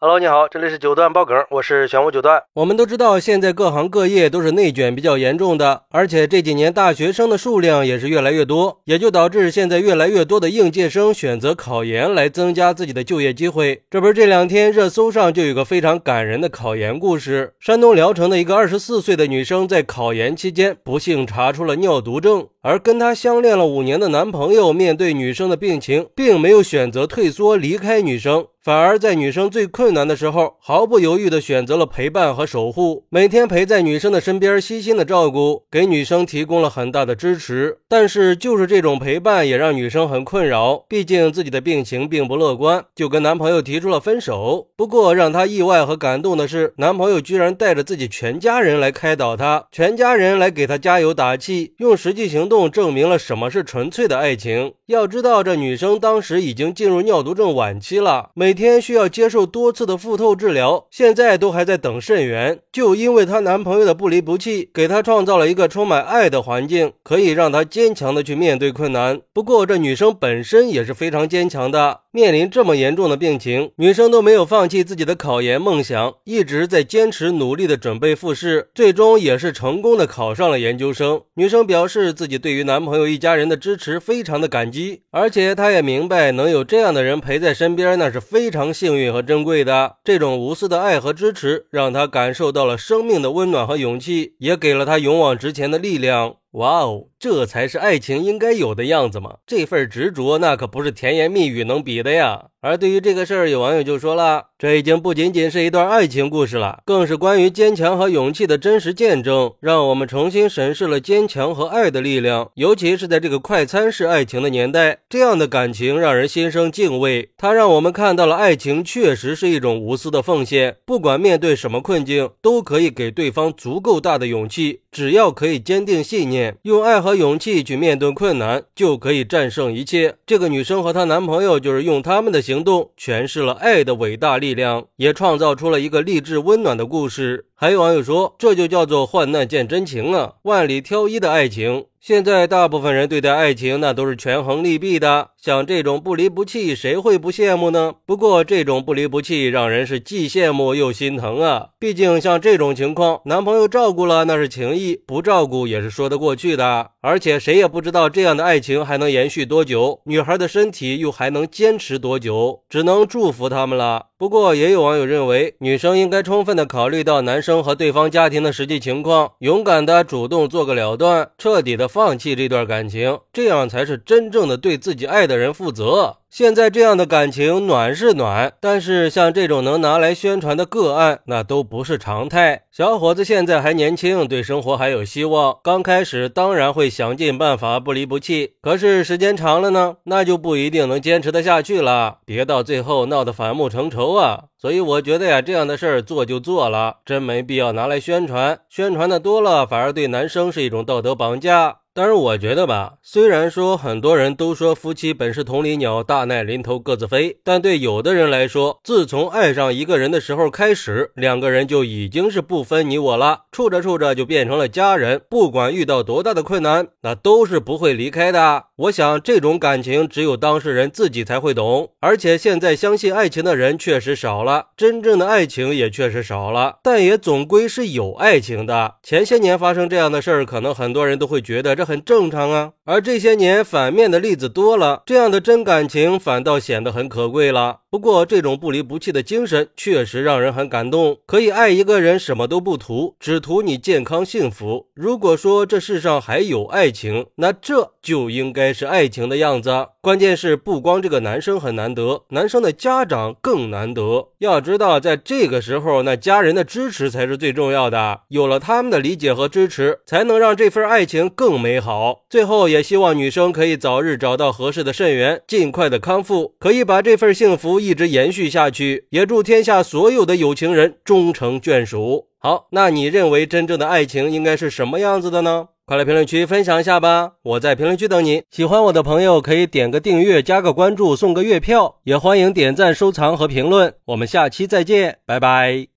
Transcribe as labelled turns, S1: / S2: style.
S1: Hello，你好，这里是九段爆梗，我是玄武九段。我们都知道，现在各行各业都是内卷比较严重的，而且这几年大学生的数量也是越来越多，也就导致现在越来越多的应届生选择考研来增加自己的就业机会。这不是这两天热搜上就有个非常感人的考研故事：山东聊城的一个二十四岁的女生在考研期间不幸查出了尿毒症，而跟她相恋了五年的男朋友面对女生的病情，并没有选择退缩离开女生。反而在女生最困难的时候，毫不犹豫地选择了陪伴和守护，每天陪在女生的身边，悉心的照顾，给女生提供了很大的支持。但是，就是这种陪伴也让女生很困扰，毕竟自己的病情并不乐观，就跟男朋友提出了分手。不过，让她意外和感动的是，男朋友居然带着自己全家人来开导她，全家人来给她加油打气，用实际行动证明了什么是纯粹的爱情。要知道，这女生当时已经进入尿毒症晚期了，每天需要接受多次的腹透治疗，现在都还在等肾源。就因为她男朋友的不离不弃，给她创造了一个充满爱的环境，可以让她坚强的去面对困难。不过这女生本身也是非常坚强的，面临这么严重的病情，女生都没有放弃自己的考研梦想，一直在坚持努力的准备复试，最终也是成功的考上了研究生。女生表示自己对于男朋友一家人的支持非常的感激，而且她也明白能有这样的人陪在身边，那是非常幸运和珍贵的。这种无私的爱和支持，让她感受到了生命的温暖和勇气，也给了她勇往直前的力量。哇哦，这才是爱情应该有的样子嘛！这份执着，那可不是甜言蜜语能比的呀。而对于这个事儿，有网友就说了，这已经不仅仅是一段爱情故事了，更是关于坚强和勇气的真实见证，让我们重新审视了坚强和爱的力量。尤其是在这个快餐式爱情的年代，这样的感情让人心生敬畏。它让我们看到了爱情确实是一种无私的奉献，不管面对什么困境，都可以给对方足够大的勇气。只要可以坚定信念，用爱和勇气去面对困难，就可以战胜一切。这个女生和她男朋友就是用他们的行动诠释了爱的伟大力量，也创造出了一个励志温暖的故事。还有网友说，这就叫做患难见真情啊，万里挑一的爱情。现在大部分人对待爱情那都是权衡利弊的，像这种不离不弃，谁会不羡慕呢？不过这种不离不弃让人是既羡慕又心疼啊。毕竟像这种情况，男朋友照顾了那是情谊，不照顾也是说得过去的。而且谁也不知道这样的爱情还能延续多久，女孩的身体又还能坚持多久，只能祝福他们了。不过也有网友认为，女生应该充分的考虑到男生和对方家庭的实际情况，勇敢的主动做个了断，彻底的。放弃这段感情，这样才是真正的对自己爱的人负责。现在这样的感情暖是暖，但是像这种能拿来宣传的个案，那都不是常态。小伙子现在还年轻，对生活还有希望，刚开始当然会想尽办法不离不弃。可是时间长了呢，那就不一定能坚持得下去了，别到最后闹得反目成仇啊！所以我觉得呀，这样的事儿做就做了，真没必要拿来宣传。宣传的多了，反而对男生是一种道德绑架。但是我觉得吧，虽然说很多人都说夫妻本是同林鸟，大难临头各自飞，但对有的人来说，自从爱上一个人的时候开始，两个人就已经是不分你我了，处着处着就变成了家人，不管遇到多大的困难，那都是不会离开的。我想这种感情只有当事人自己才会懂，而且现在相信爱情的人确实少了，真正的爱情也确实少了，但也总归是有爱情的。前些年发生这样的事儿，可能很多人都会觉得这。很正常啊，而这些年反面的例子多了，这样的真感情反倒显得很可贵了。不过，这种不离不弃的精神确实让人很感动。可以爱一个人，什么都不图，只图你健康幸福。如果说这世上还有爱情，那这就应该是爱情的样子。关键是，不光这个男生很难得，男生的家长更难得。要知道，在这个时候，那家人的支持才是最重要的。有了他们的理解和支持，才能让这份爱情更美美好。最后，也希望女生可以早日找到合适的肾源，尽快的康复，可以把这份幸福。一直延续下去，也祝天下所有的有情人终成眷属。好，那你认为真正的爱情应该是什么样子的呢？快来评论区分享一下吧！我在评论区等你。喜欢我的朋友可以点个订阅、加个关注、送个月票，也欢迎点赞、收藏和评论。我们下期再见，拜拜。